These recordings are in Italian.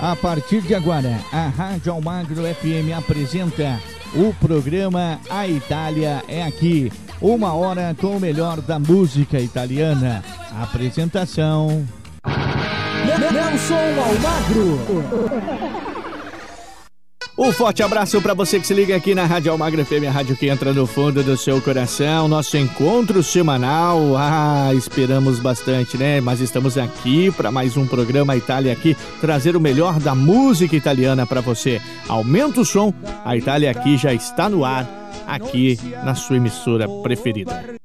A partir de agora, a Rádio Almagro FM apresenta o programa A Itália é Aqui. Uma hora com o melhor da música italiana. Apresentação. Nelson Almagro. Um forte abraço para você que se liga aqui na Rádio Almagra FM, a rádio que entra no fundo do seu coração. Nosso encontro semanal. Ah, esperamos bastante, né? Mas estamos aqui para mais um programa Itália aqui, trazer o melhor da música italiana para você. Aumenta o som. A Itália aqui já está no ar, aqui na sua emissora preferida.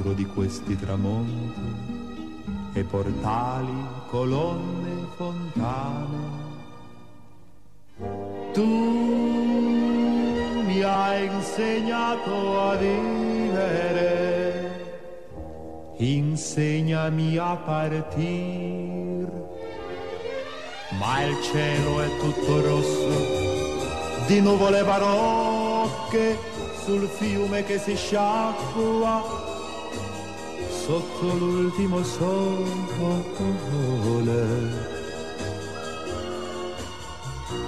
Altro di questi tramonti e portali, colonne, fontane. Tu mi hai insegnato a vivere, insegnami a partir, ma il cielo è tutto rosso di nuvole barocche sul fiume che si sciacqua sotto l'ultimo sole.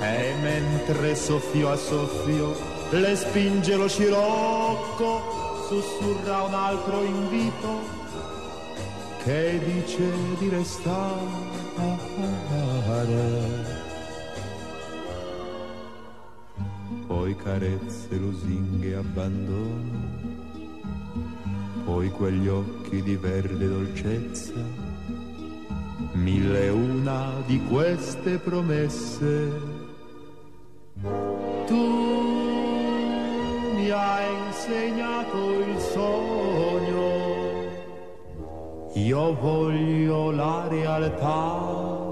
E mentre soffio a soffio le spinge lo scirocco, sussurra un altro invito che dice di restare. poi carezze, lusinghe, abbandono, poi quegli occhi di verde dolcezza, mille una di queste promesse. Tu mi hai insegnato il sogno, io voglio la realtà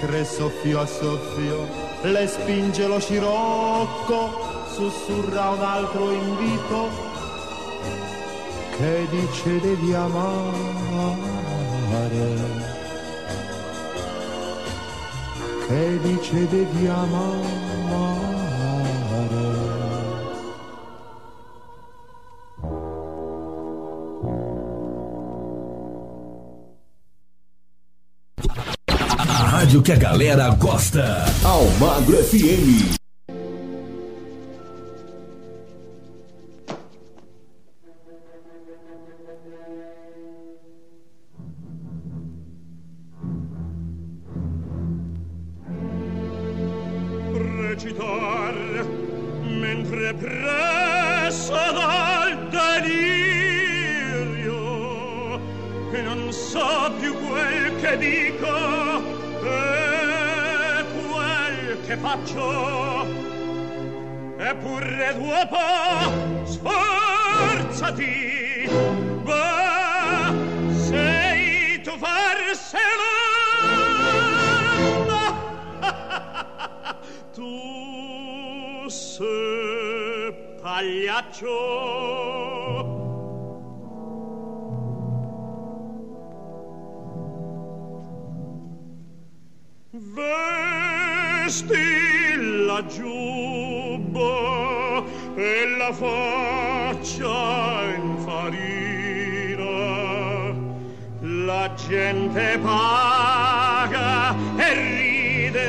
mentre soffio a soffio le spinge lo scirocco, sussurra un altro invito che dice devi amare, che dice devi amare. rádio que a galera gosta. Almagro FM. Recitar mentre pressa dal delirio e non so più quel che dico che faccio? Eppure dopo sforzati. Va sei tu farsela tu sei pagliaccio. stilla giubbo e la faccia infarina la gente paga e ride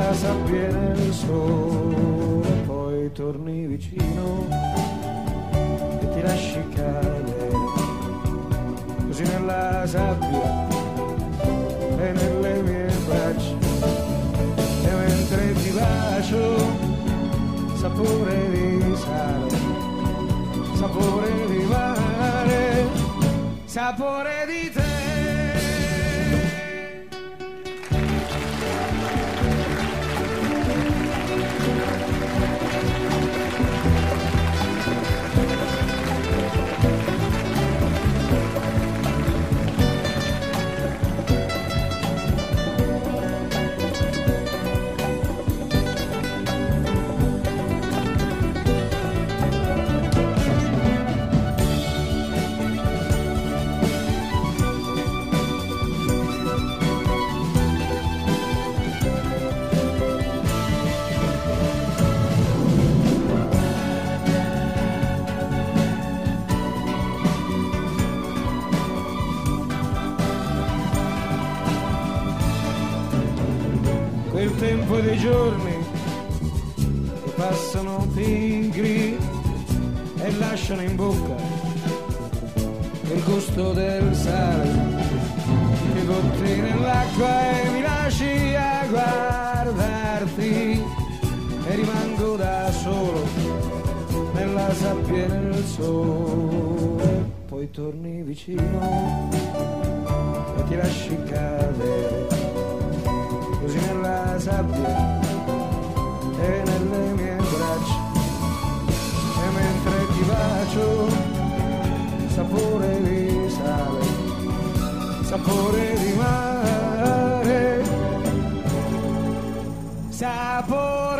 glass appiene il sole, poi torni vicino e ti lasci cadere, così nella sabbia e nelle mie braccia, e mentre ti bacio, sapore di sale, sapore di mare, sapore vicino e ti lasci cadere così nella sabbia e nelle mie braccia. E mentre ti bacio sapore di sale sapore di mare sapore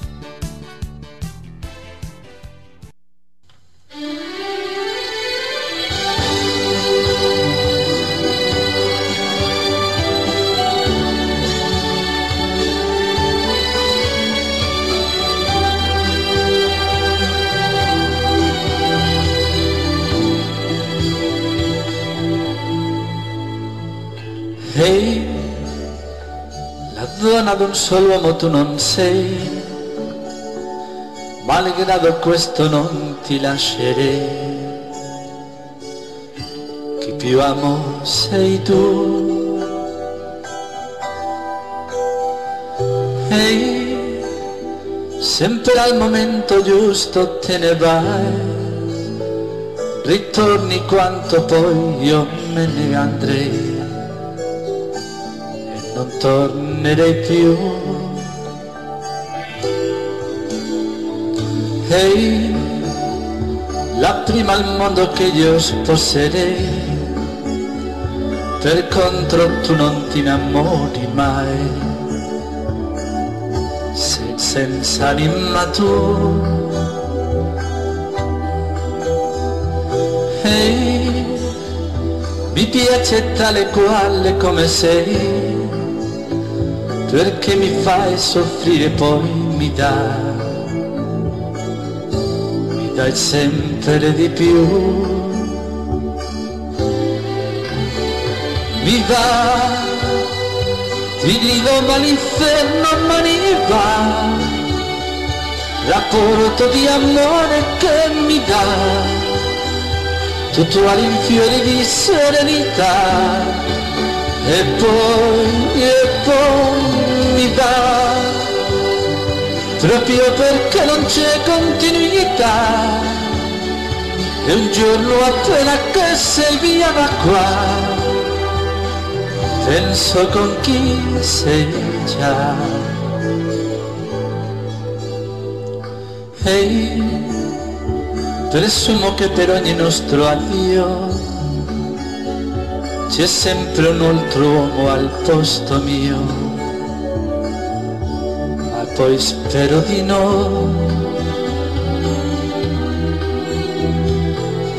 Donna d'un solo uomo tu non sei, malgrado questo non ti lascerei. Chi più amo sei tu. Ehi, sempre al momento giusto te ne vai, ritorni quanto poi io me ne andrei e non tornerei più. Ehi, la prima al mondo che io sposerei, per contro tu non ti innamori mai, sei senza anima tu. Ehi, mi piace tale quale come sei, perché mi fai soffrire poi mi dai. Dai sempre di più. Mi va, ti grido ma l'inferno ma mi va, rapporto di amore che mi dà, tutto all'infiore di serenità, e poi, e va proprio perché non c'è continuità. E un giorno appena che sei via da qua, penso con chi sei già. Ehi, presumo che per ogni nostro addio c'è sempre un altro uomo al posto mio poi spero di no.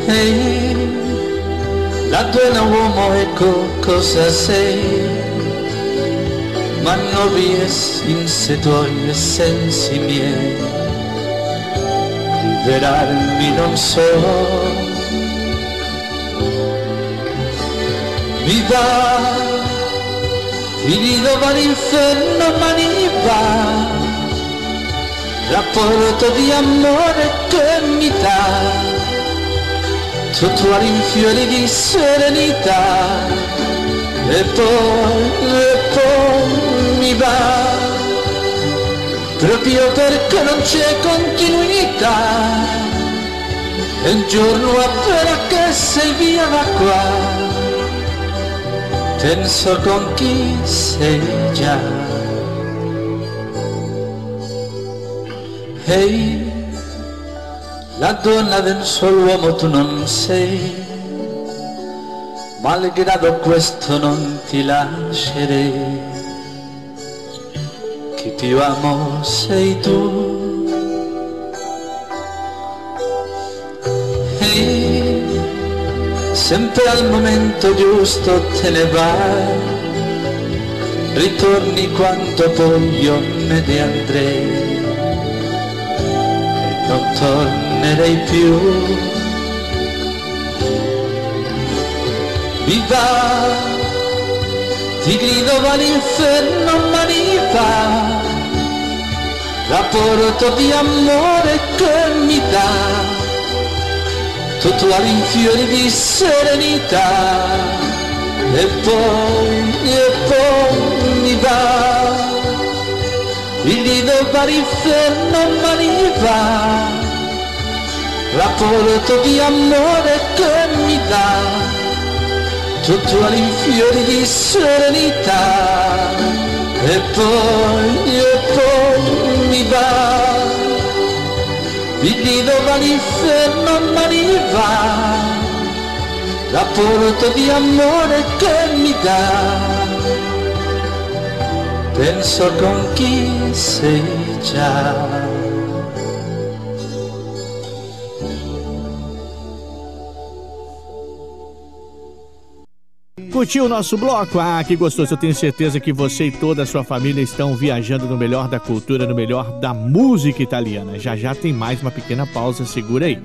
Ehi, la tua uomo ecco cosa sei, ma non riesci se tuoi sensi miei, liberarmi non so. Mi va, grido va l'inferno ma mi va. Rapporto di amore che mi dà. Tutto all'infiore di serenità. E poi, e poi mi va. Proprio perché non c'è continuità. E un giorno appena che sei via da qua penso con chi sei già. Ehi, la donna del solo uomo tu non sei, malgrado questo non ti lascerei, chi più amo sei tu. Sempre al momento giusto te ne vai, ritorni quanto poi io me ne andrei. Non tornerei più. Viva, ti grido va l'inferno ma va, rapporto di amore che mi dà, tutto all'infiore di serenità, e poi, e poi mi va. Il nido va l'inferno ma mi va. Rapporto di amore che mi dà. Tutto all'infiore di serenità. E poi, e poi mi va il nido va l'inferno ma mi va rapporto di amore che mi dà penso con chi sei già. curtiu o nosso bloco? Ah, que gostoso! Eu tenho certeza que você e toda a sua família estão viajando no melhor da cultura, no melhor da música italiana. Já já tem mais uma pequena pausa, segura aí.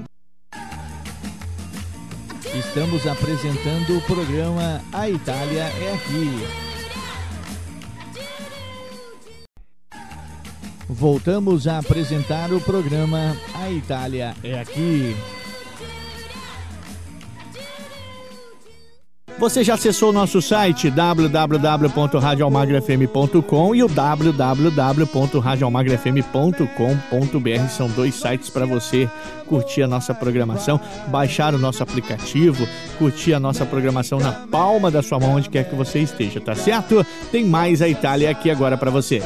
Estamos apresentando o programa A Itália é Aqui. Voltamos a apresentar o programa A Itália é Aqui. Você já acessou o nosso site www.radioalmagrafm.com e o www.radioalmagrafm.com.br são dois sites para você curtir a nossa programação, baixar o nosso aplicativo, curtir a nossa programação na palma da sua mão onde quer que você esteja, tá certo? Tem mais a Itália aqui agora para você.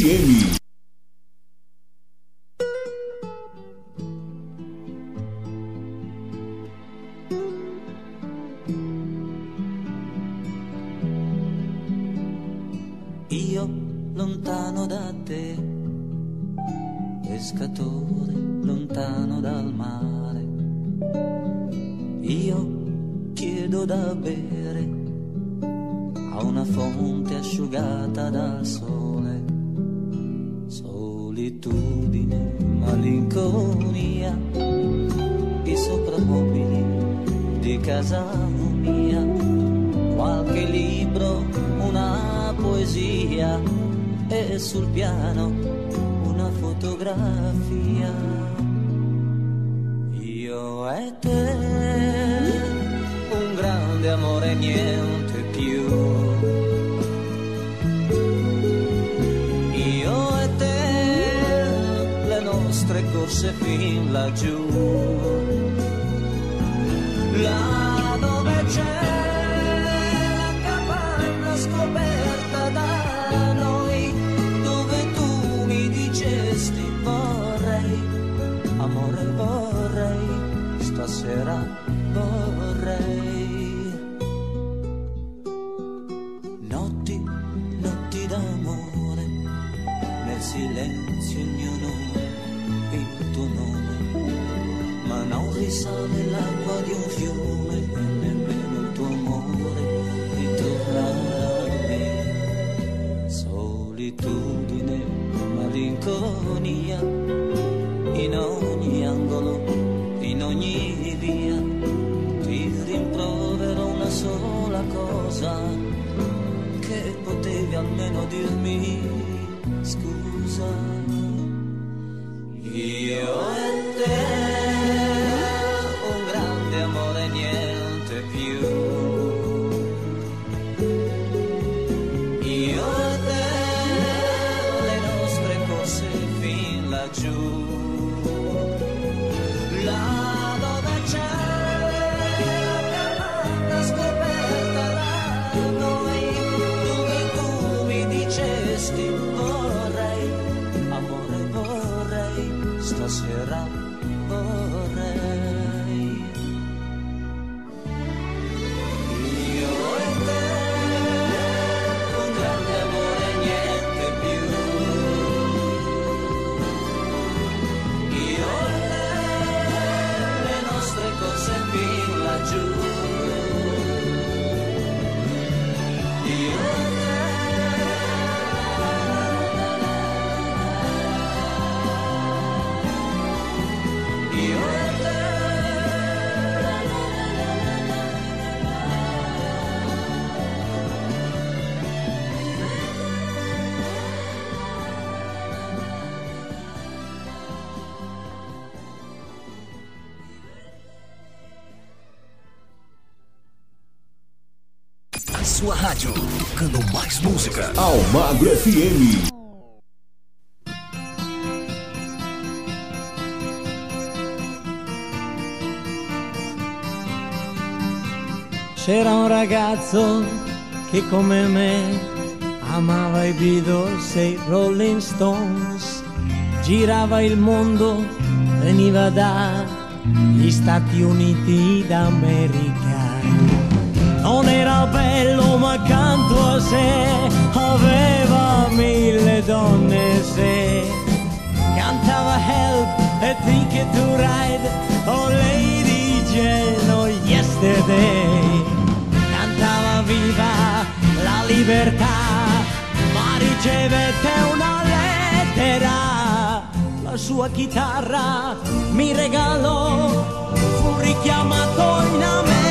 FM. Io lontano da te, pescatore lontano dal mare. Io chiedo da bere a una fonte asciugata dal sole. Solitudine, malinconia, i soprammobili di casa mia, qualche libro, una poesia e sul piano una fotografia. Joséphine like you. Sua rádio, tocando mais música. Almagro FM. C'era un ragazzo che come me amava i Beatles e i Rolling Stones, girava il mondo, veniva dagli Stati Uniti d'America. Non era bello ma accanto a sé aveva mille donne se cantava Help e Ticket to Ride, oh Lady Jane, oh Yesterday cantava viva la libertà, ma ricevette una lettera. La sua chitarra mi regalò, fu richiamato in America.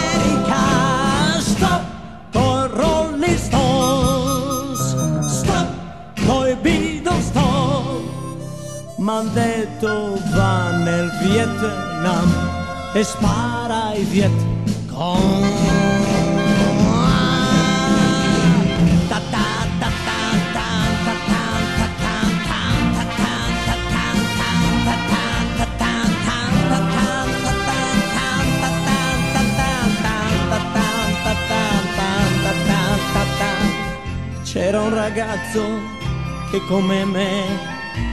m'han detto va nel Vietnam e spara ai Viet C'era un ragazzo che come me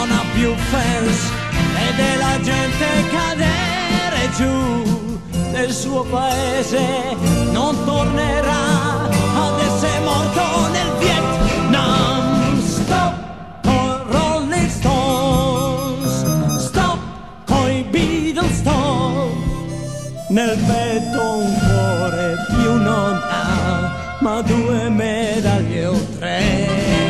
non ha più fans, vede la gente cadere giù nel suo paese, non tornerà ad essere morto nel Vietnam. Stop con Rolling Stones, stop coi Beatles, stop nel petto un cuore più non ha, ma due medaglie o tre.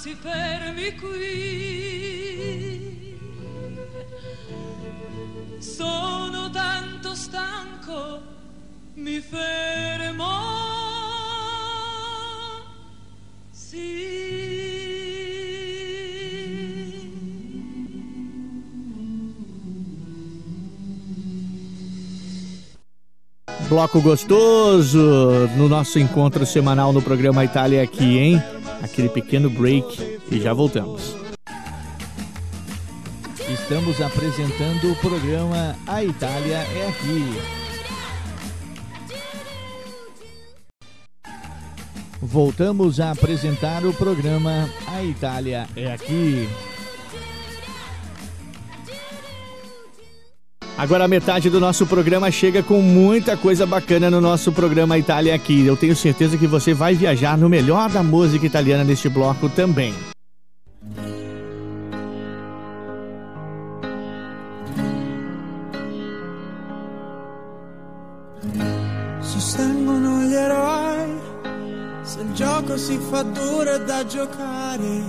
Si fermi qui. Sono tanto stanco, mi fermo. Bloco gostoso no nosso encontro semanal no programa Itália aqui, hein? Aquele pequeno break e já voltamos. Estamos apresentando o programa A Itália é aqui. Voltamos a apresentar o programa A Itália é aqui. Agora a metade do nosso programa chega com muita coisa bacana no nosso programa Itália aqui. Eu tenho certeza que você vai viajar no melhor da música italiana neste bloco também. Sostengono gli eroi se il gioco si fa duro da giocare.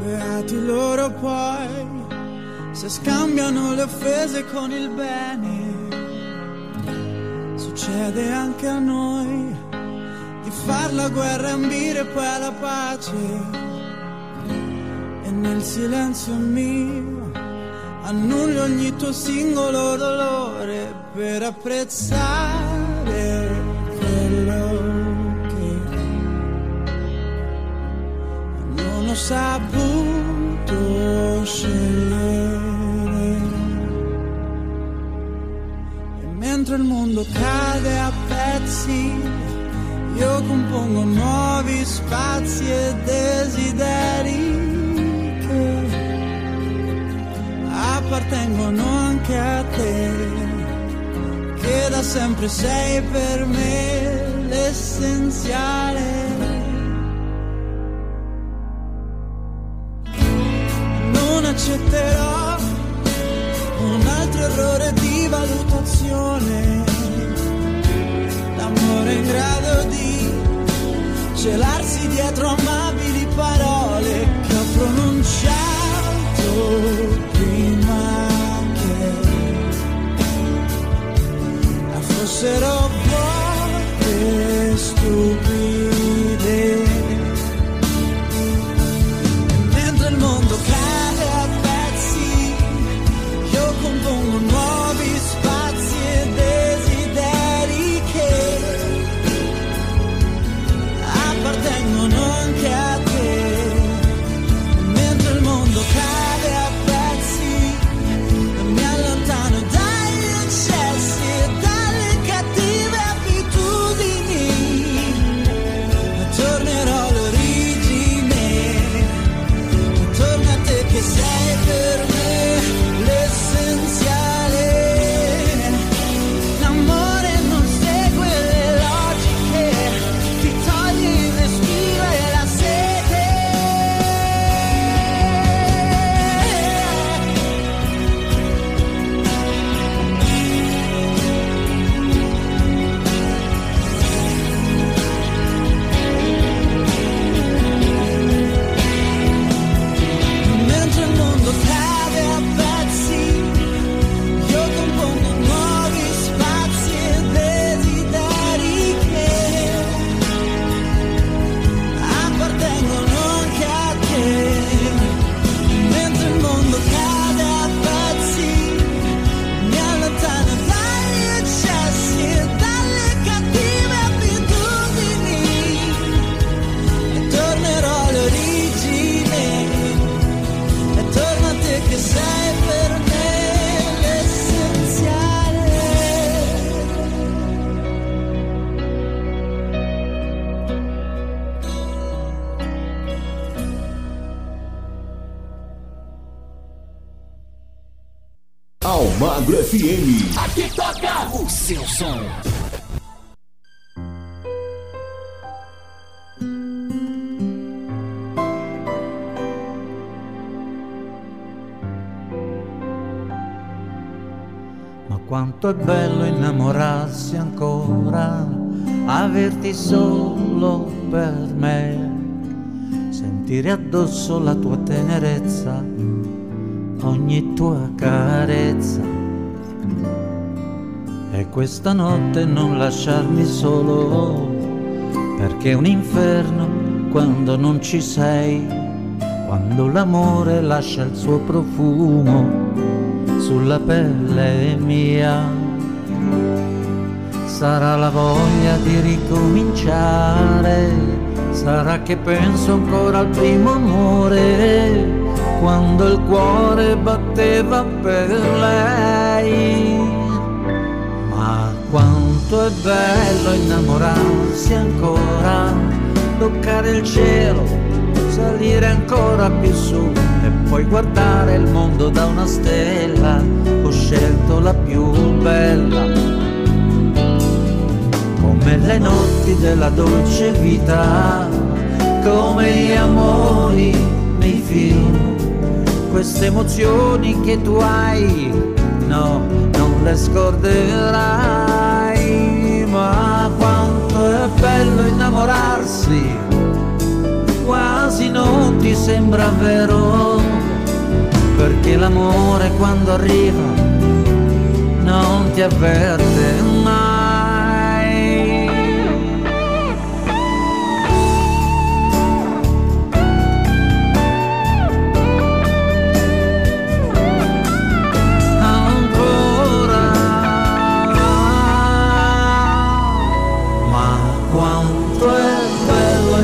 Beati loro poi se scambiano le offese con il bene. Succede anche a noi di far la guerra ambire poi alla pace. E nel silenzio mio annullo ogni tuo singolo dolore per apprezzare quello che non ho saputo scegliere. Mentre il mondo cade a pezzi, io compongo nuovi spazi e desideri che appartengono anche a te, che da sempre sei per me l'essenziale. Non accetterò altro errore di valutazione, l'amore in grado di celarsi dietro amabili parole che ho pronunciato prima che fossero vuote stupide. Quanto è bello innamorarsi ancora, averti solo per me. sentire addosso la tua tenerezza, ogni tua carezza. E questa notte non lasciarmi solo, perché è un inferno quando non ci sei, quando l'amore lascia il suo profumo sulla pelle mia sarà la voglia di ricominciare, sarà che penso ancora al primo amore, quando il cuore batteva per lei. Ma quanto è bello innamorarsi ancora, toccare il cielo, salire ancora più su e poi guardare il mondo da una stella. Ho scelto la più bella. Come le notti della dolce vita, come gli amori nei film, queste emozioni che tu hai, no, non le scorderai, ma quanto è bello innamorarsi, quasi non ti sembra vero, perché l'amore quando arriva non ti avverte mai.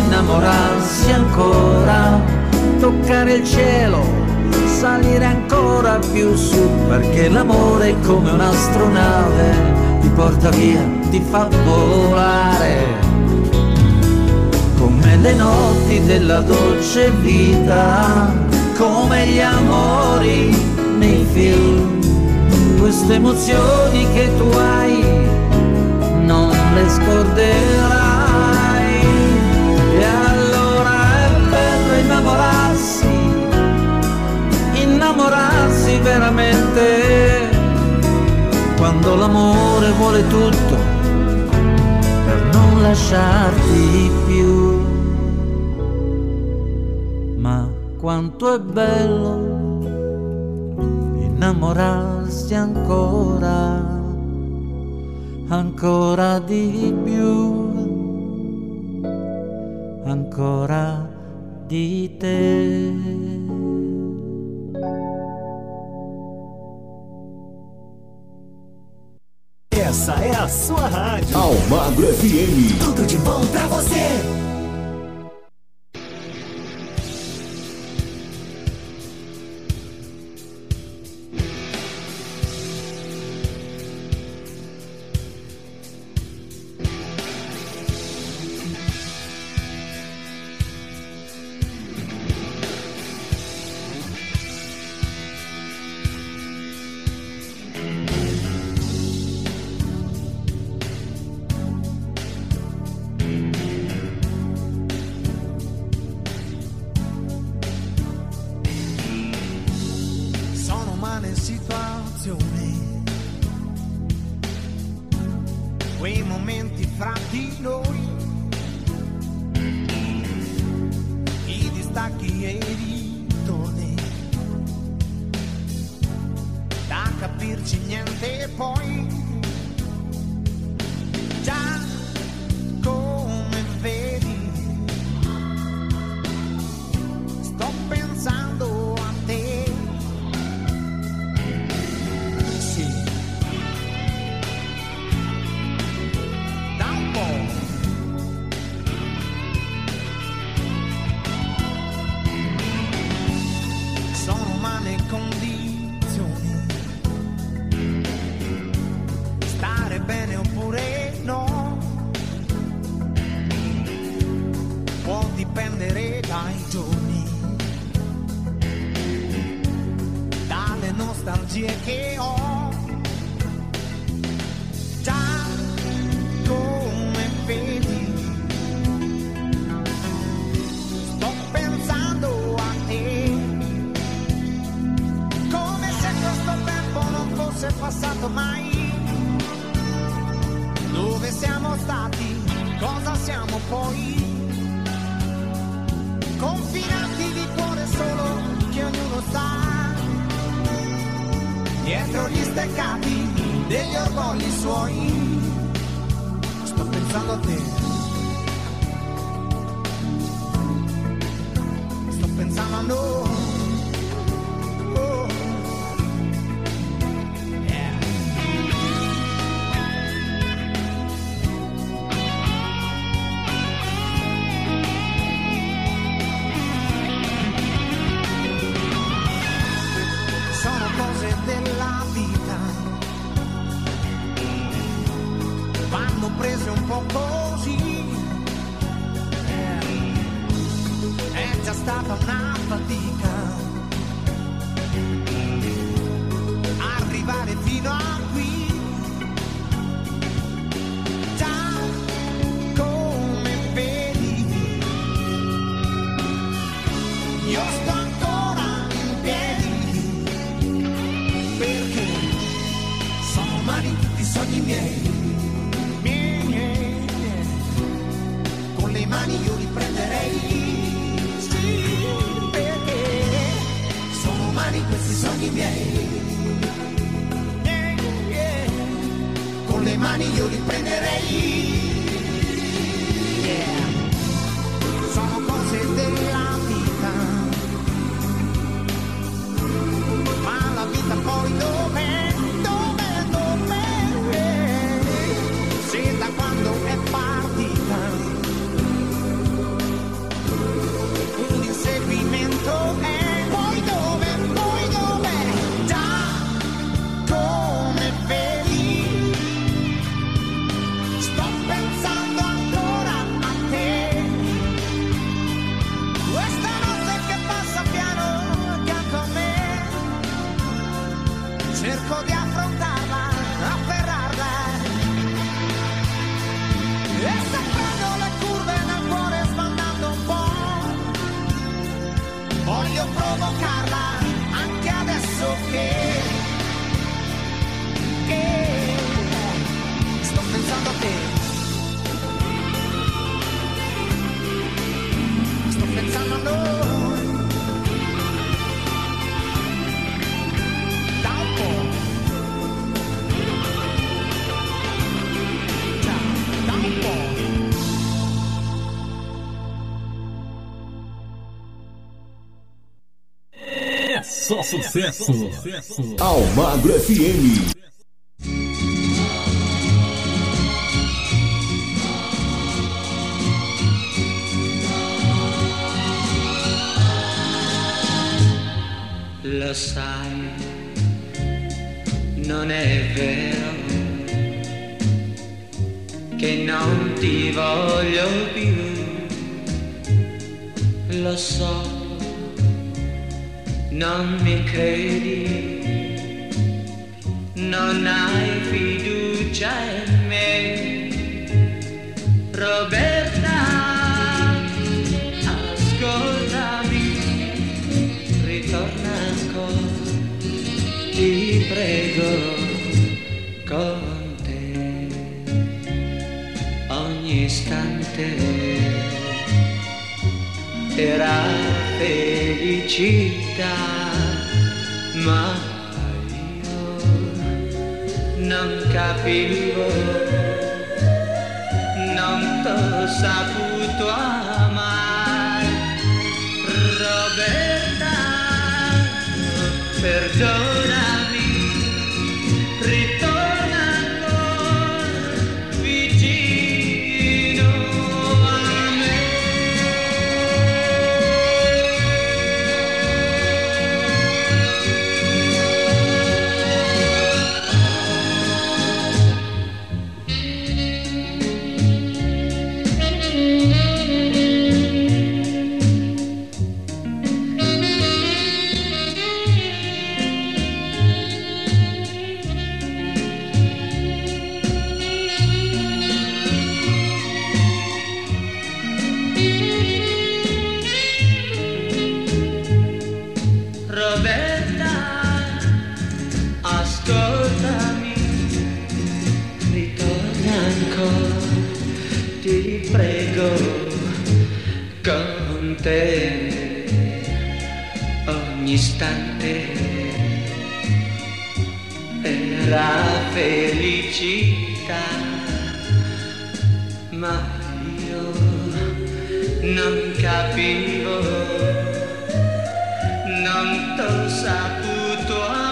innamorarsi ancora, toccare il cielo, salire ancora più su, perché l'amore è come un'astronave, ti porta via, ti fa volare. Come le notti della dolce vita, come gli amori nei film, queste emozioni che tu hai, non le scorderai. Veramente, quando l'amore vuole tutto per non lasciarti più. Ma quanto è bello innamorarsi ancora, ancora di più, ancora di te. FM. sucesso. Almagro FM. Lo sai, non è vero che non ti voglio più. Lo so non mi credi, non hai fiducia in me. Roberta, ascoltami, ritorna ancora, ti prego con te ogni istante. Era felicità vita, ma io non capivo, non t'ho saputo amare. Roberta, perdono. Non capivo, non t'ho saputo amare.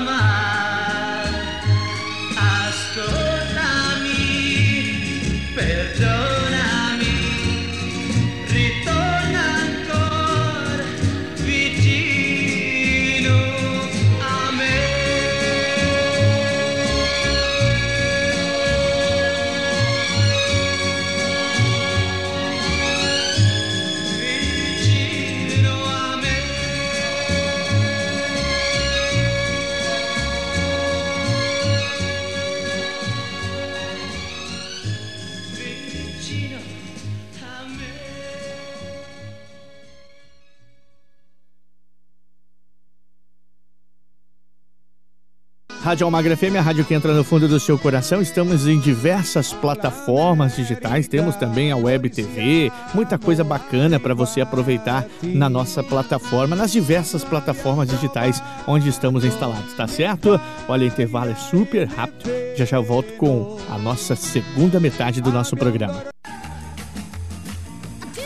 Rádio Almagra FM, a rádio que entra no fundo do seu coração. Estamos em diversas plataformas digitais, temos também a Web TV, muita coisa bacana para você aproveitar na nossa plataforma, nas diversas plataformas digitais onde estamos instalados, tá certo? Olha, o intervalo é super rápido. Já já volto com a nossa segunda metade do nosso programa.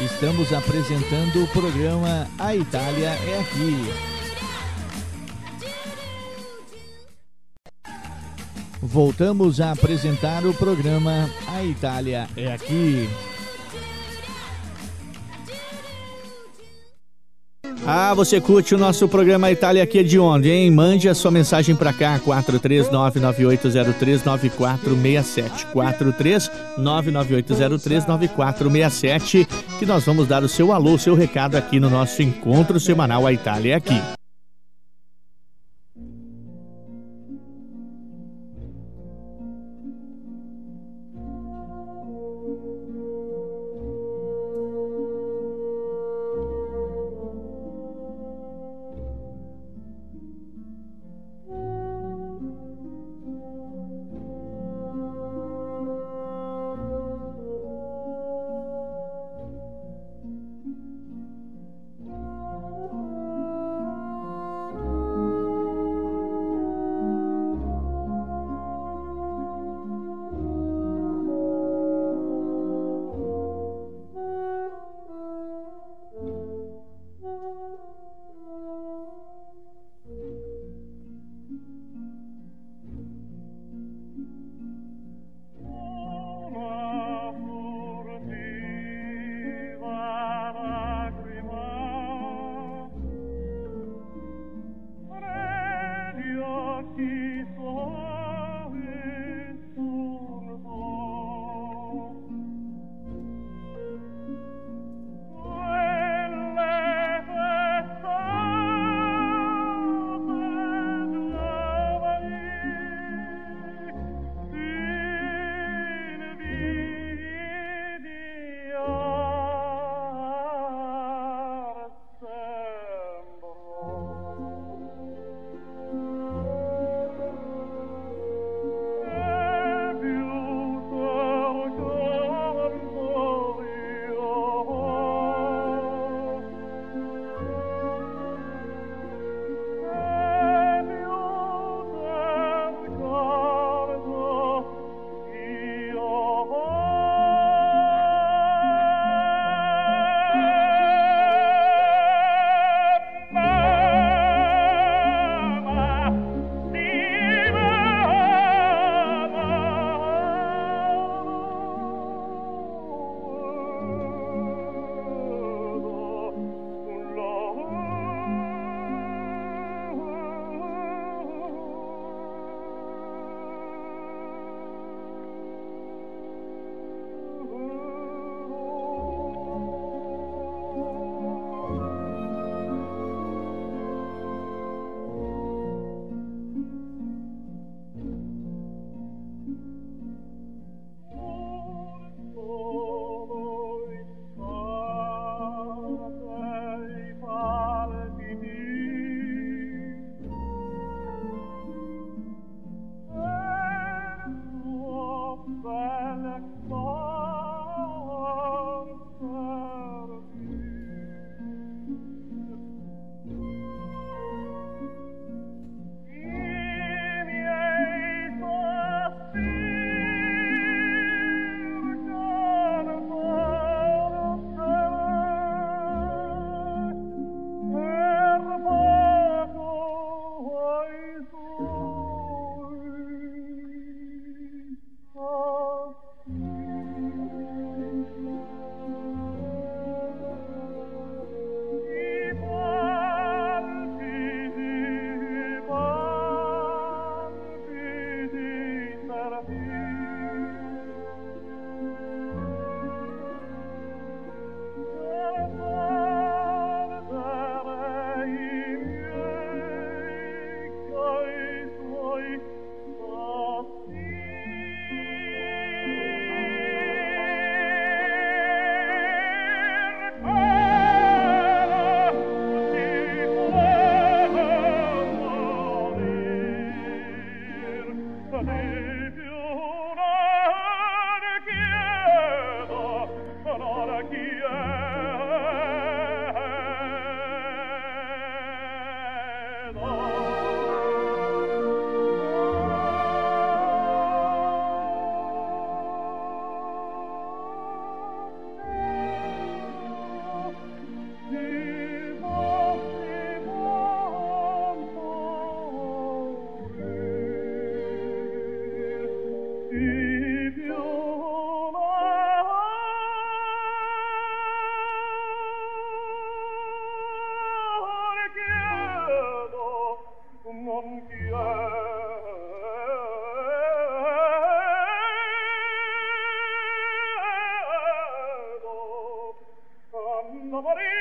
Estamos apresentando o programa A Itália é Aqui. Voltamos a apresentar o programa A Itália é Aqui. Ah, você curte o nosso programa Itália aqui é de onde, hein? Mande a sua mensagem para cá, 43998039467. 43998039467, que nós vamos dar o seu alô, o seu recado aqui no nosso encontro semanal A Itália é Aqui. favorire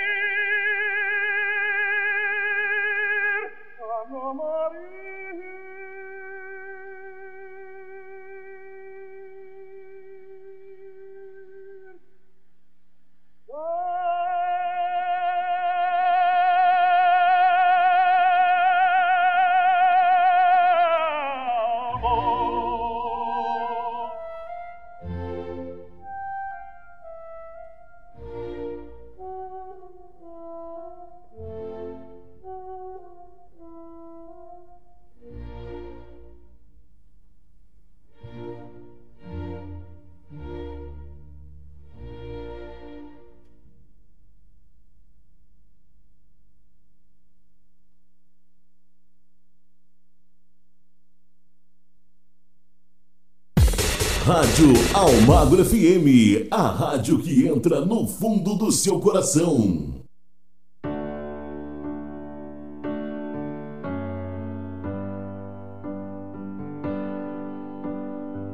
Rádio Almagro FM, a rádio que entra no fundo do seu coração.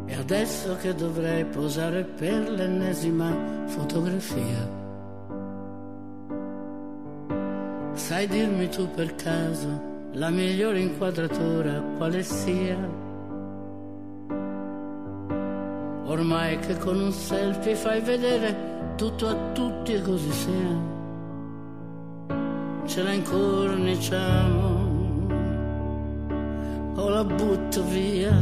E adesso che dovrei posare per l'ennesima fotografia. Sai dirmi tu per caso la migliore inquadratura quale sia? Che con un selfie fai vedere tutto a tutti e così sia. Ce la incorniciamo o la butto via.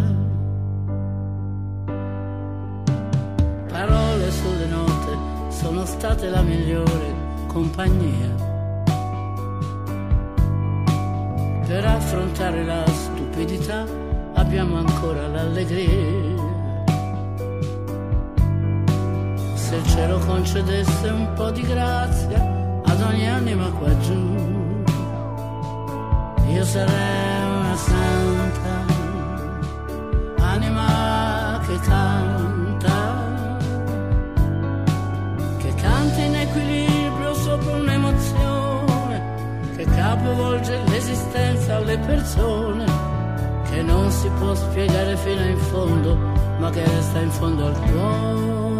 Parole sulle note sono state la migliore compagnia. Per affrontare la stupidità abbiamo ancora l'allegria. Concedesse un po' di grazia ad ogni anima qua giù, io sarei una santa, anima che canta, che canta in equilibrio sopra un'emozione, che capovolge l'esistenza alle persone, che non si può spiegare fino in fondo, ma che resta in fondo al cuore.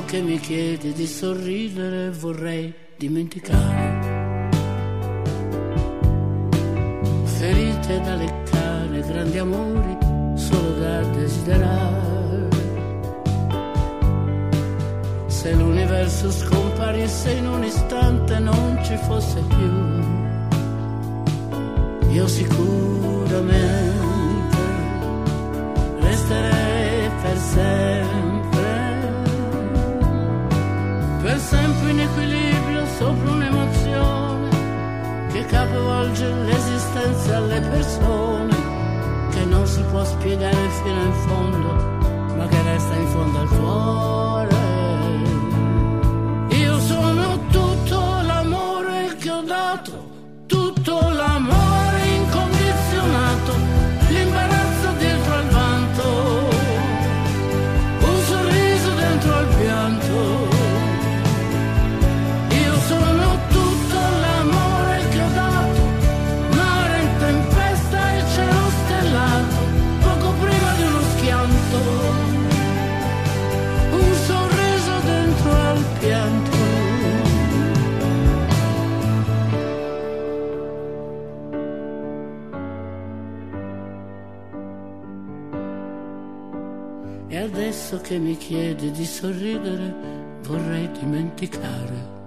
Adesso che mi chiedi di sorridere vorrei dimenticare. Ferite da leccare, grandi amori solo da desiderare. Se l'universo scomparisse in un istante non ci fosse più io sicuramente resterei per sempre, sempre in equilibrio sopra un'emozione che capovolge l'esistenza alle persone, che non si può spiegare fino in fondo, ma che resta in fondo al cuore. Adesso che mi chiedi di sorridere, vorrei dimenticare.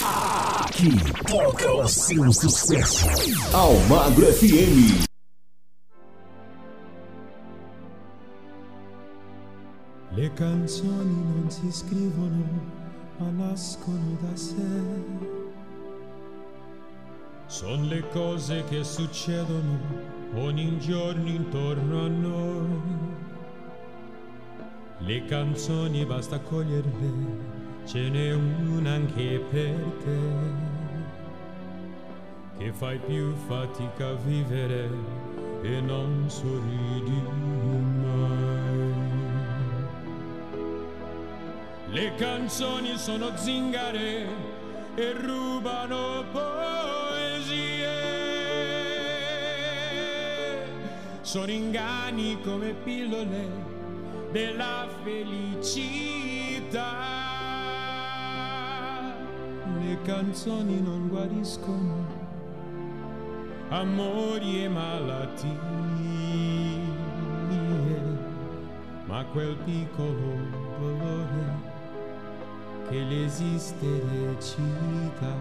Aqui toca o seu sucesso. Almagro FM. Le canzoni non si scrivono, ma nascono da sé. Sono le cose che succedono ogni giorno intorno a noi. Le canzoni basta coglierle, ce n'è una anche per te, che fai più fatica a vivere e non sorridi mai. Le canzoni sono zingare e rubano poesie. Sono inganni come pillole della felicità. Le canzoni non guariscono amori e malattie, ma quel piccolo dolore che l'esiste recita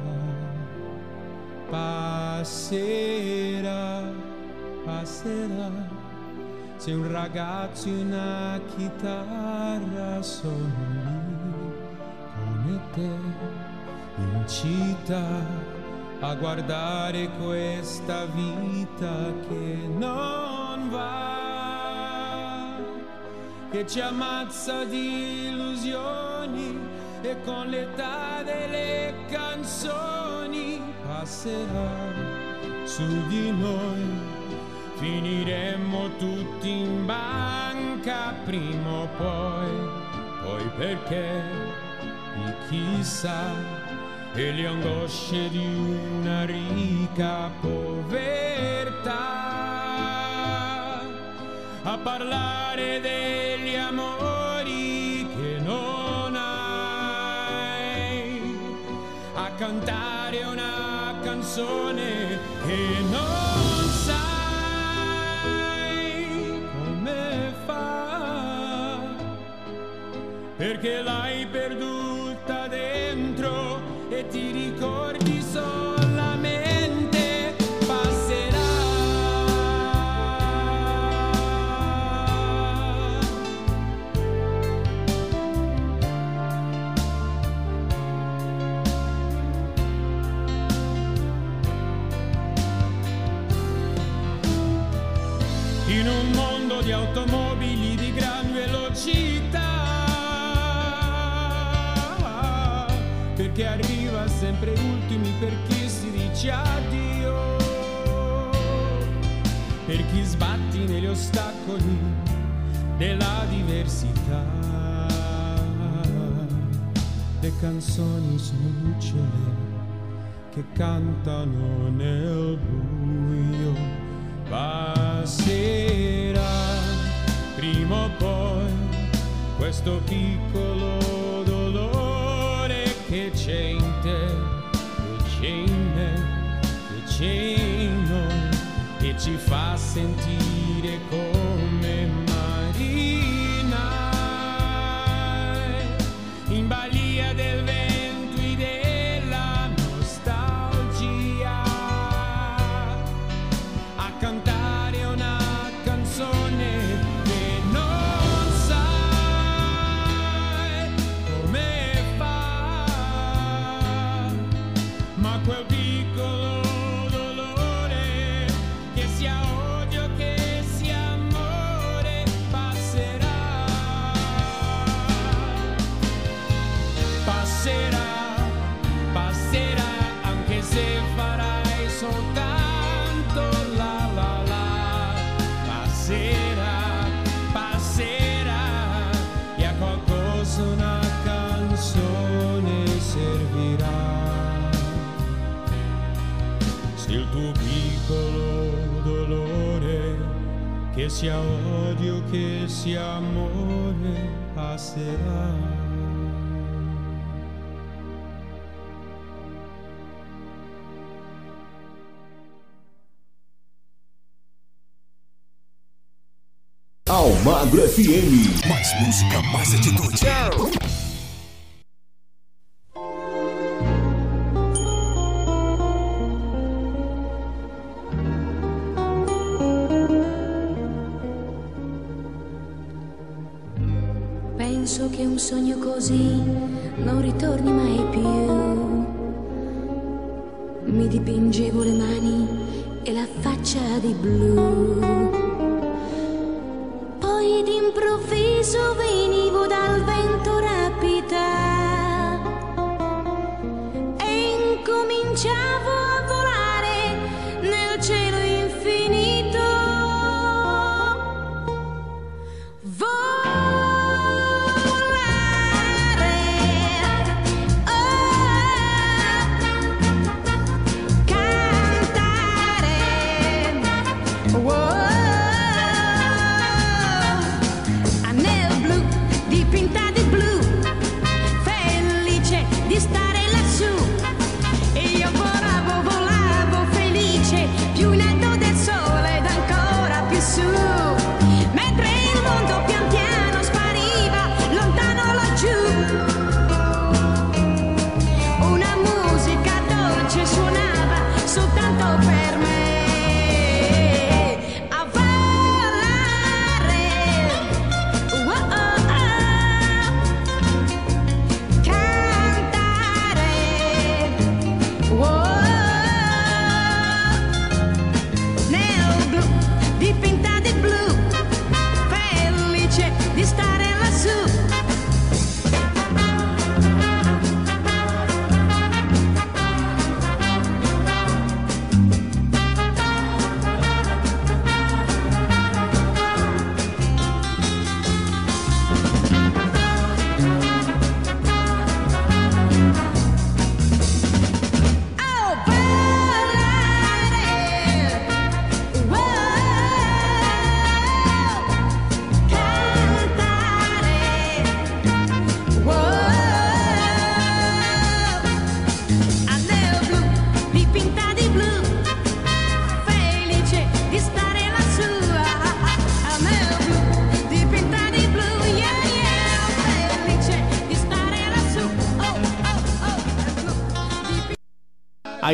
passerà, passerà. Se un ragazzo e una chitarra sono come te in città a guardare questa vita che non va, che ci ammazza di illusioni e con l'età delle canzoni passerà su di noi. Finiremmo tutti in banca prima o poi, poi perché? Di chissà. E le angosce di una ricca povertà. A parlare degli amori perché l'hai perduta dentro e ti ricordi per chi si dice addio per chi sbatti negli ostacoli della diversità. Le canzoni sono lucciole che cantano nel buio. Passerà prima o poi questo piccolo dolore che c'è in te, che c'è in noi e ci fa sentire come marinai che sia odio che sia amore passerà Almagro FM. Mais música, mais atitude.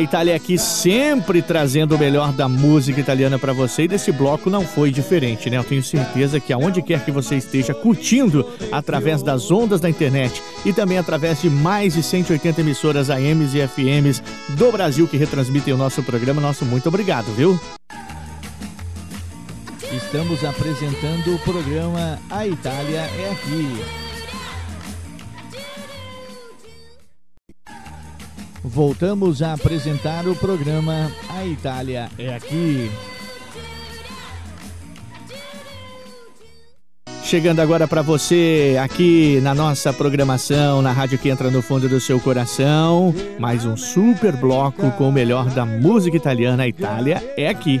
Itália aqui sempre trazendo o melhor da música italiana pra você e desse bloco não foi diferente, né? Eu tenho certeza que aonde quer que você esteja curtindo através das ondas da internet e também através de mais de 180 emissoras AMs e FMs do Brasil que retransmitem o nosso programa, nosso muito obrigado, viu? Estamos apresentando o programa A Itália é Aqui. Voltamos a apresentar o programa A Itália é Aqui. Chegando agora pra você aqui na nossa programação, na rádio que entra no fundo do seu coração, mais um super bloco com o melhor da música italiana. A Itália é aqui.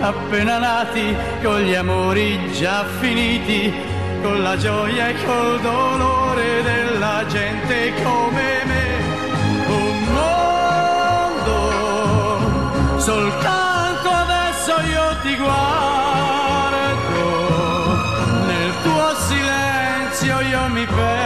appena nati, con gli amori già finiti, con la gioia e col dolore della gente come me. Un mondo, soltanto adesso io ti guardo, nel tuo silenzio io mi perdo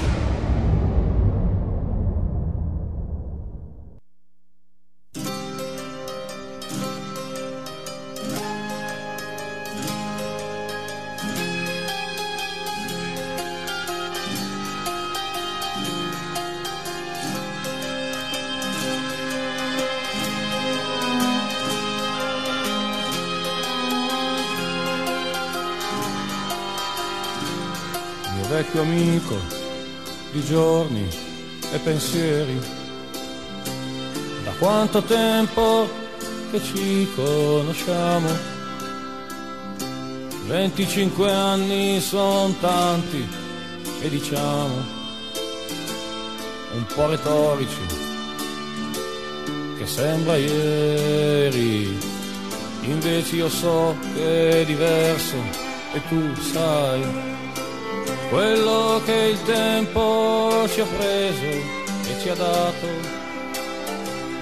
Vecchio amico di giorni e pensieri. Da quanto tempo che ci conosciamo? 25 anni sono tanti e diciamo un po' retorici che sembra ieri. Invece io so che è diverso e tu sai quello che il tempo ci ha preso e ci ha dato.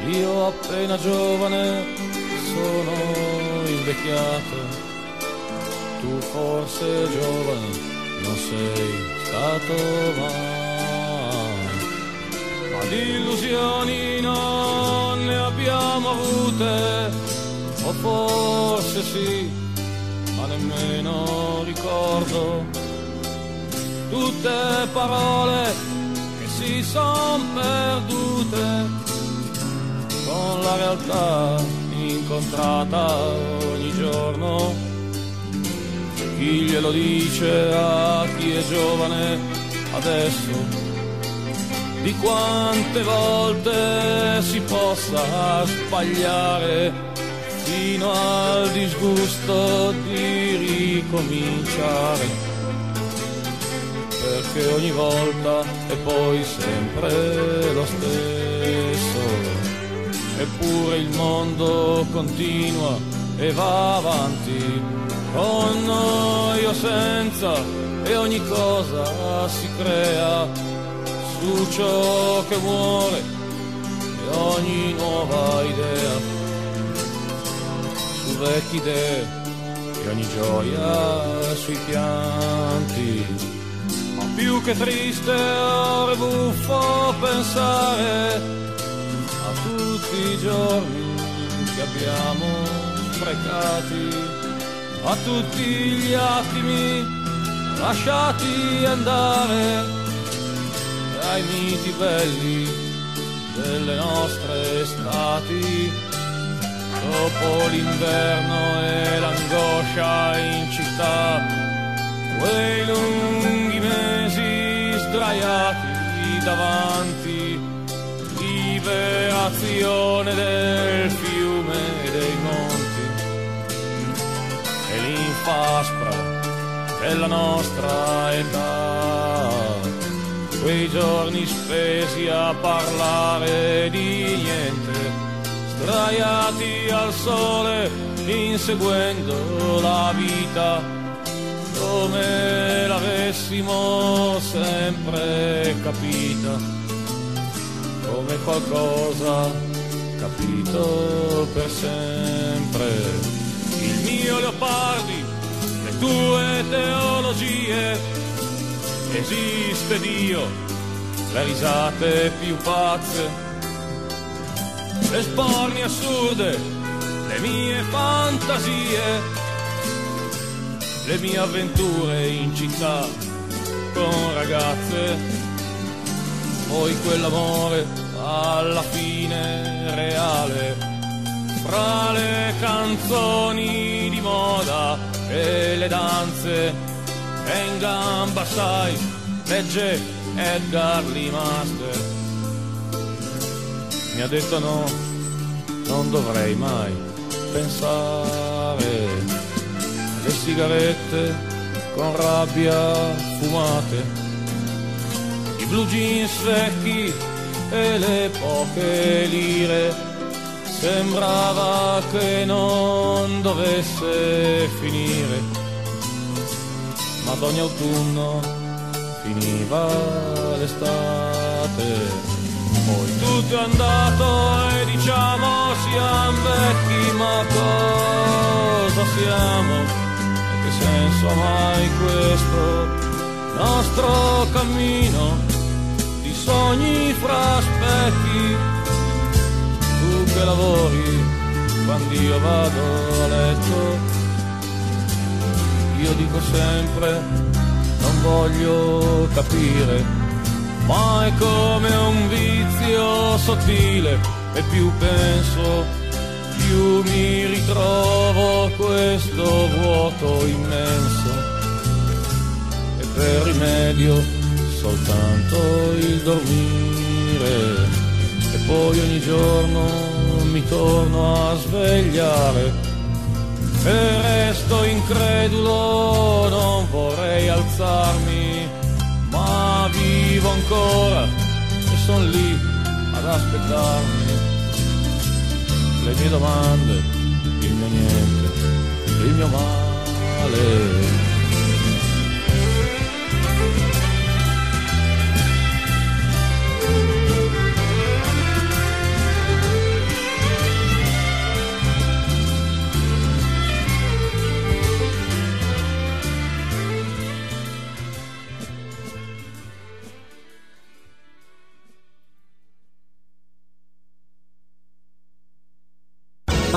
Io appena giovane sono invecchiato, tu forse giovane non sei stato mai, ma di illusioni non ne abbiamo avute, o forse sì, ma nemmeno ricordo tutte parole che si son perdute con la realtà incontrata ogni giorno. Chi glielo dice a chi è giovane adesso? Di quante volte si possa sbagliare fino al disgusto di ricominciare perché ogni volta è poi sempre lo stesso. Eppure il mondo continua e va avanti, con noi o senza, e ogni cosa si crea su ciò che muore e ogni nuova idea, su vecchie idee e ogni gioia sui pianti più che triste ora è buffo pensare a tutti i giorni che abbiamo sprecati, a tutti gli attimi lasciati andare, ai miti belli delle nostre estati, dopo l'inverno e l'angoscia in città, quei lunghi mesi sdraiati davanti, liberazione del fiume e dei monti, e l'infaspra della nostra età, quei giorni spesi a parlare di niente, sdraiati al sole, inseguendo la vita come l'avessimo sempre capita, come qualcosa capito per sempre. Il mio Leopardi, le tue teologie, esiste Dio, le risate più pazze, le sporni assurde, le mie fantasie le mie avventure in città con ragazze, poi quell'amore alla fine reale, fra le canzoni di moda e le danze, e in gamba sai, legge Edgar Lee Master. Mi ha detto no, non dovrei mai pensare le sigarette con rabbia fumate, i blue jeans vecchi e le poche lire, sembrava che non dovesse finire, ma ad ogni autunno finiva l'estate. Poi tutto è andato e diciamo siamo vecchi, ma cosa siamo senso mai questo nostro cammino di sogni fra specchi. Tu che lavori quando io vado a letto, io dico sempre non voglio capire, ma è come un vizio sottile e più penso, più mi ritrovo questo vuoto immenso. E per rimedio soltanto il dormire. E poi ogni giorno mi torno a svegliare. E resto incredulo, non vorrei alzarmi, ma vivo ancora e son lì ad aspettarmi le mie domande, il mio niente, il mio male.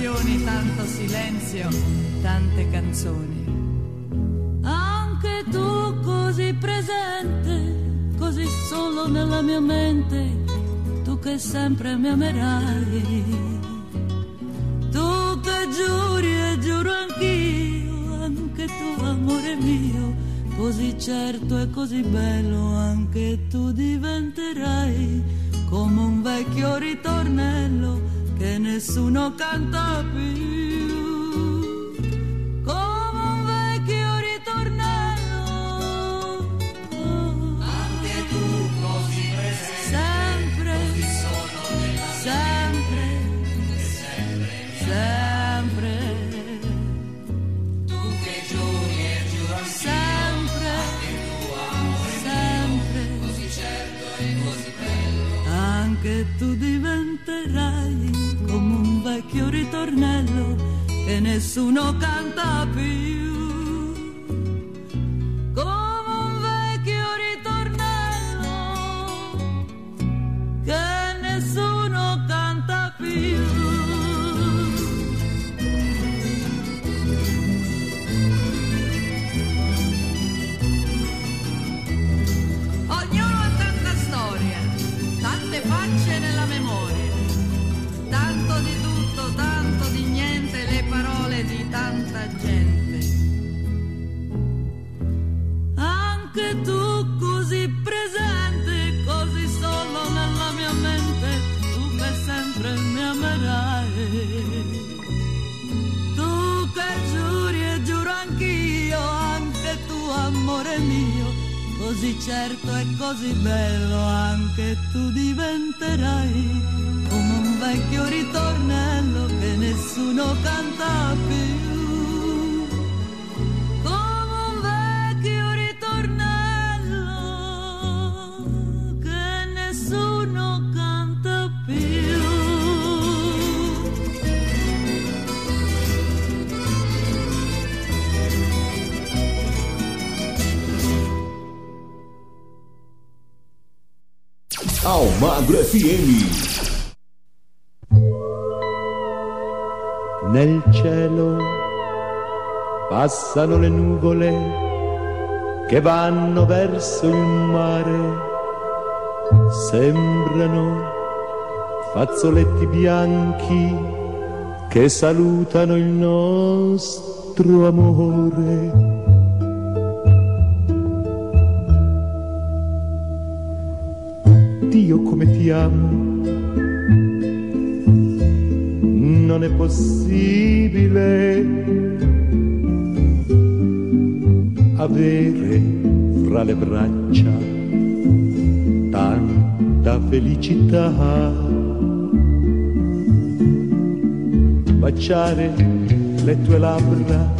Passioni, tanto silenzio, tante canzoni. Anche tu così presente, così solo nella mia mente, tu che sempre mi amerai. Tu che giuri e giuro anch'io, anche tu amore mio, così certo e così bello, anche tu diventerai come un vecchio ritornello che nessuno canta più. Come un vecchio ritornello. Anche tu così presente. Sempre. Così sono sempre. Sempre. Tu che giuri e giuro sempre. Sempre. Così certo e così bello. Anche tu diventerai vecchio ritornello che nessuno canta più. Così certo e così bello, anche tu diventerai come un vecchio ritornello che nessuno canta più. Almagro FM. Nel cielo passano le nuvole che vanno verso il mare, sembrano fazzoletti bianchi che salutano il nostro amore. Dio come ti amo. Non è possibile avere fra le braccia tanta felicità. Baciare le tue labbra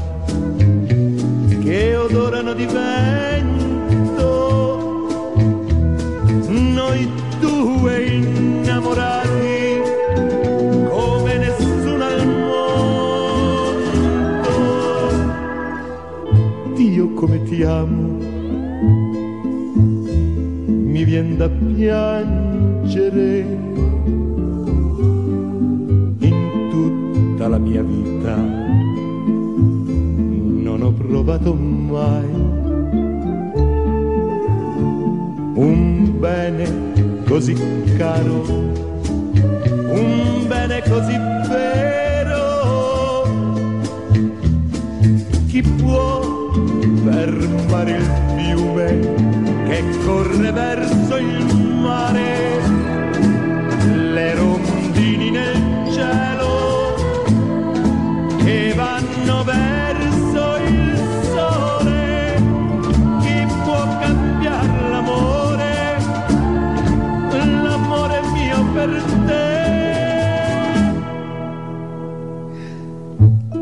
che odorano di vento, amo, mi vien da piangere in tutta la mia vita non ho provato mai un bene così caro, un bene così vero. Che corre verso il mare? Le rondini nel cielo che vanno verso il sole. Chi può cambiare l'amore? L'amore mio per te.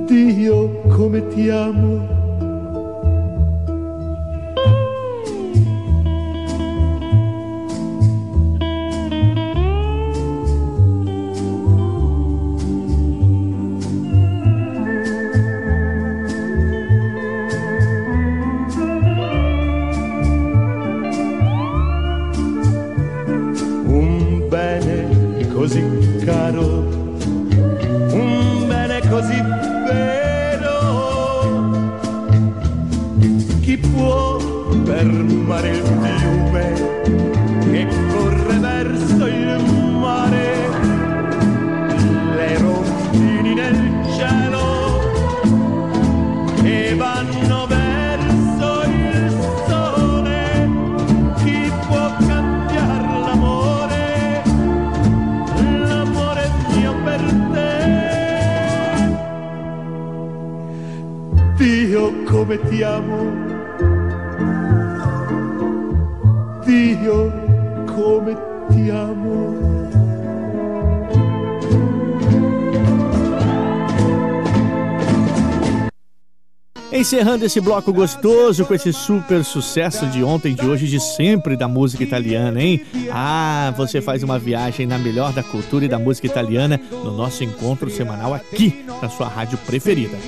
Dio come ti amo. Encerrando esse bloco gostoso com esse super sucesso de ontem, de hoje, de sempre da música italiana, hein? Ah, você faz uma viagem na melhor da cultura e da música italiana no nosso encontro semanal aqui na sua rádio preferida.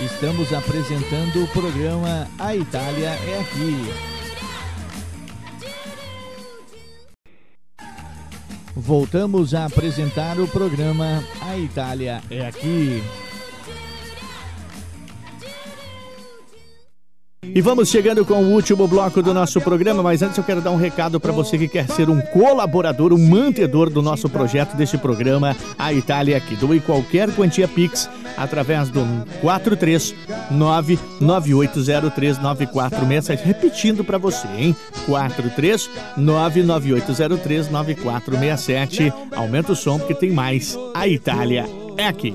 Estamos apresentando o programa A Itália é Aqui. Voltamos a apresentar o programa A Itália é Aqui. E vamos chegando com o último bloco do nosso programa, mas antes eu quero dar um recado para você que quer ser um colaborador, um mantedor do nosso projeto, deste programa A Itália Aqui. Doe qualquer quantia Pix através do 43998039467. Repetindo para você, hein? 43998039467. Aumenta o som porque tem mais. A Itália é aqui.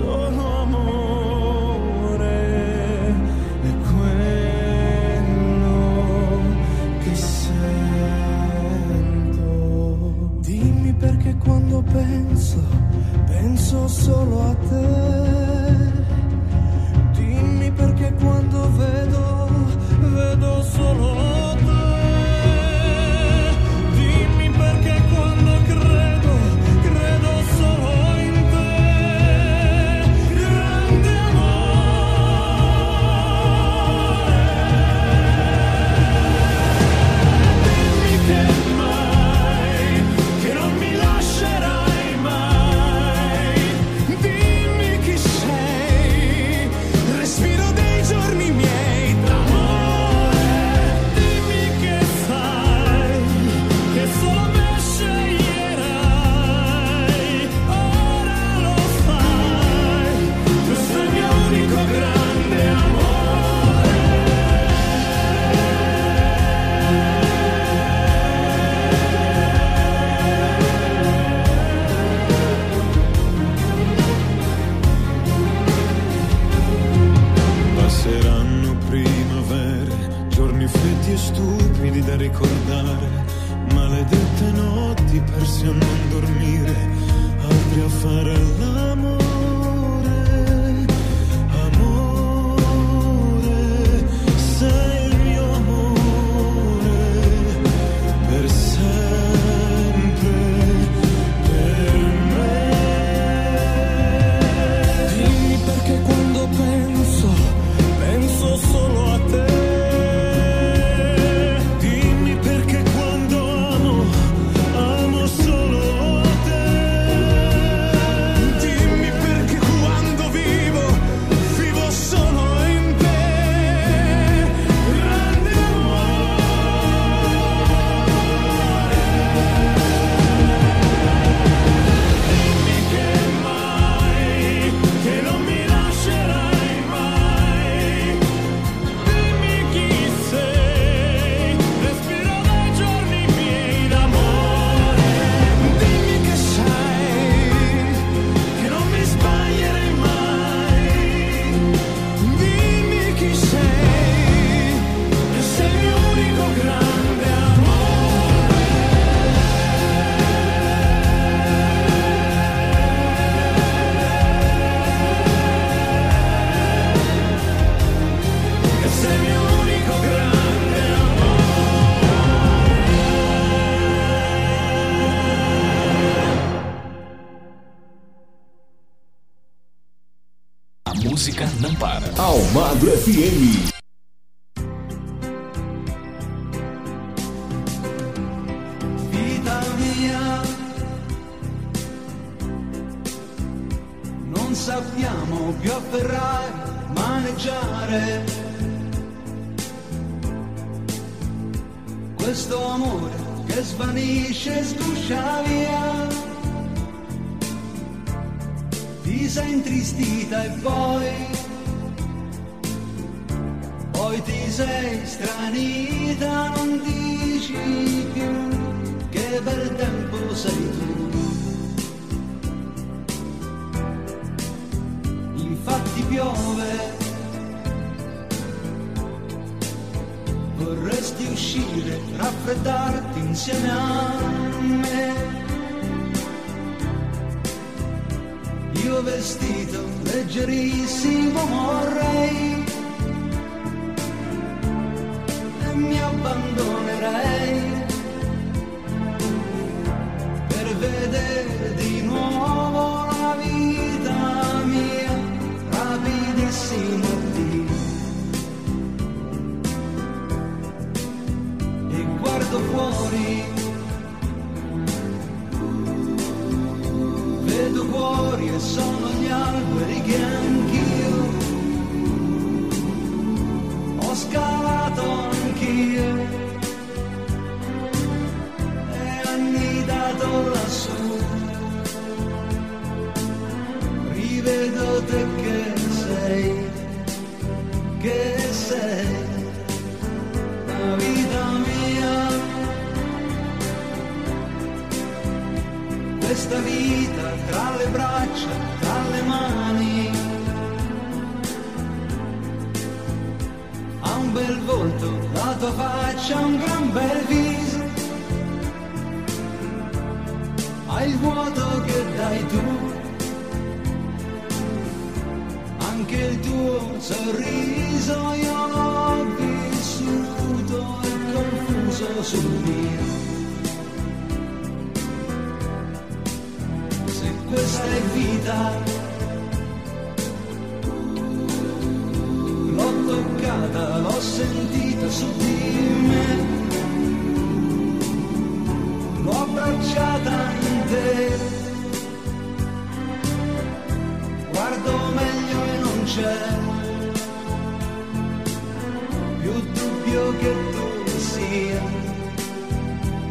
solo amore, è quello che sento. Dimmi perché quando penso, penso solo a te. Dimmi perché quando vedo, vedo solo te. ricordare maledette notti persi a non dormire, altri a fare il questa vita tra le braccia, tra le mani. Ha un bel volto, la tua faccia, un gran bel viso. Hai il vuoto che dai tu, anche il tuo sorriso io l'ho vissuto e confuso sul mio. questa è vita. L'ho toccata, l'ho sentita su di me. L'ho abbracciata in te. Guardo meglio e non c'è più dubbio che tu sia,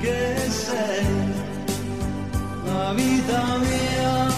che sei. vida mía.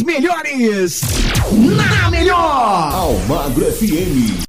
melhores. Na melhor! Almagro FM.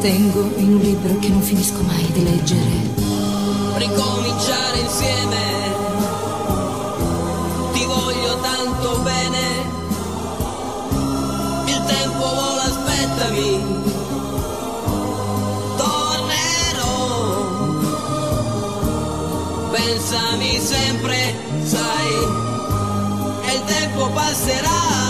tengo in un libro che non finisco mai di leggere. Ricominciare insieme, ti voglio tanto bene, il tempo vola, aspettami. Tornerò, pensami sempre, sai, e il tempo passerà.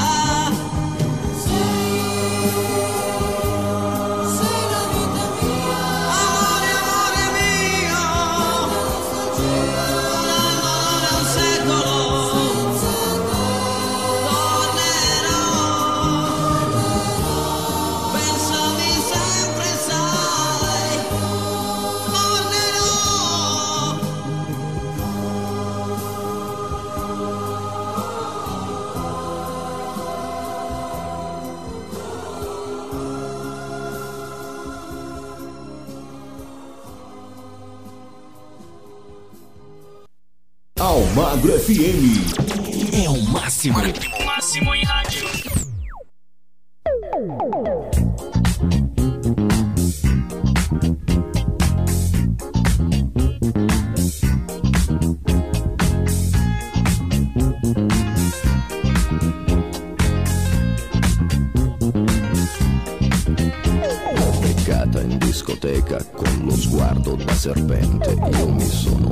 Almagro FM. É o máximo. Máximo em rádio. beccata in discoteca con lo sguardo da serpente.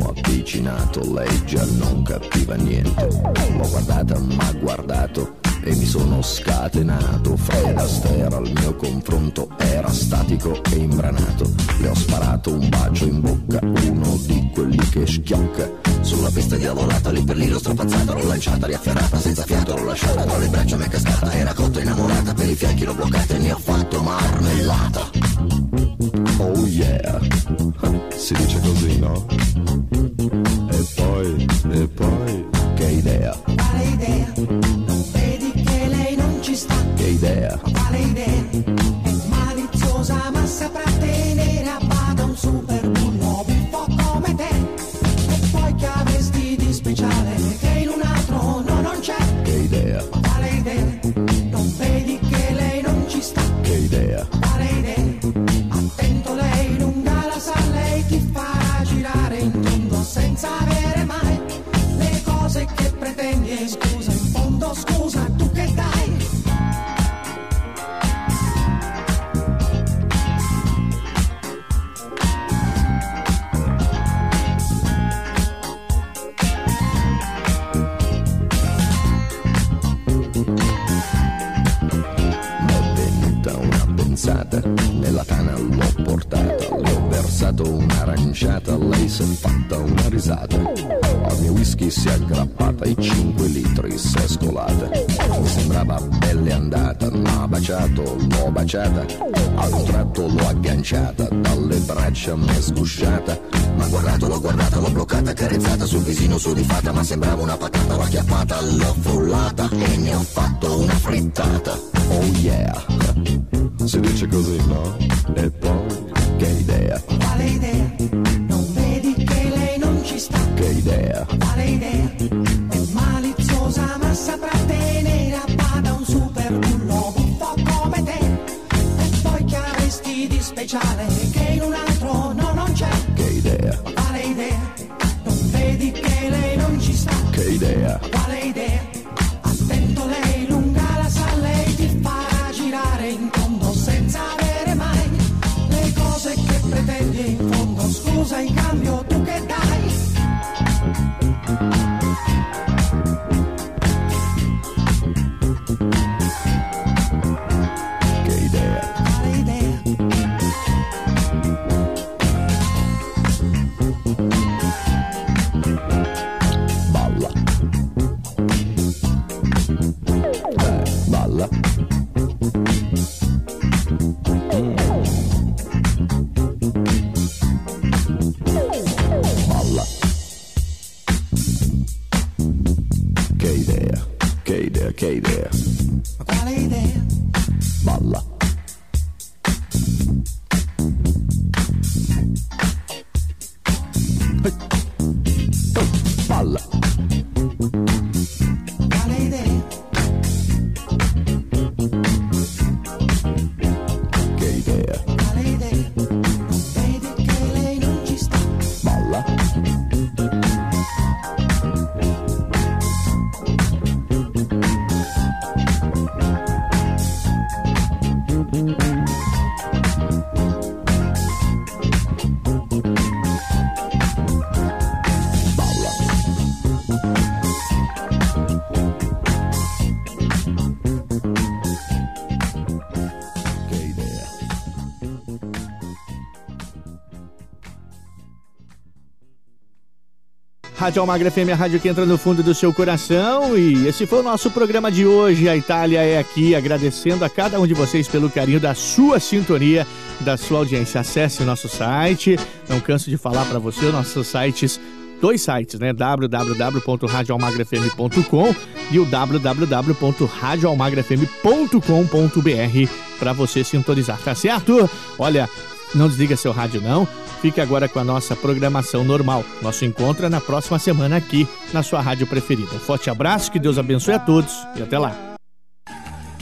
Avvicinato, lei già non capiva niente. L'ho guardata, m'ha guardato e mi sono scatenato. Fred Astaire al mio confronto era statico e imbranato. Le ho sparato un bacio in bocca, uno di quelli che schiocca. Sulla pista diavolata, lì per lì l'ho strapazzata, l'ho lanciata, riafferrata, senza fiato l'ho lasciata, tra le braccia mi è cascata, era cotta innamorata, per i fianchi l'ho bloccata e ne ho fatto marmellata. Oh yeah, si dice così, no? Baciato, l'ho baciata, ad un tratto l'ho agganciata, dalle braccia mi è sgusciata. Ma guardato, l'ho guardata, l'ho bloccata, carezzata sul visino sudifata, ma sembrava una patata, l'ho acchiappata, l'ho frullata e ne ho fatto una frittata. Oh yeah, si dice così, no? E poi, che idea, Quale idea? Non vedi che lei non ci sta? che idea, Quale idea? Rádio Almagra FM, a rádio que entra no fundo do seu coração. E esse foi o nosso programa de hoje. A Itália é aqui, agradecendo a cada um de vocês pelo carinho da sua sintonia, da sua audiência. Acesse o nosso site. Não canso de falar para você, os nossos sites dois sites, né? www.radioalmagrafm.com e o www.radioalmagrafm.com.br para você sintonizar, tá certo? Olha, Não desliga seu rádio não. Fique agora com a nossa programação normal. Nosso encontro é na próxima semana aqui na sua rádio preferida. Um forte abraço, que Deus abençoe a todos e até lá.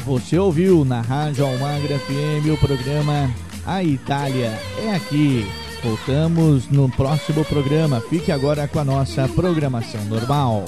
Você ouviu na Rádio Almagra FM o programa A Itália é aqui. Voltamos no próximo programa. Fique agora com a nossa programação normal.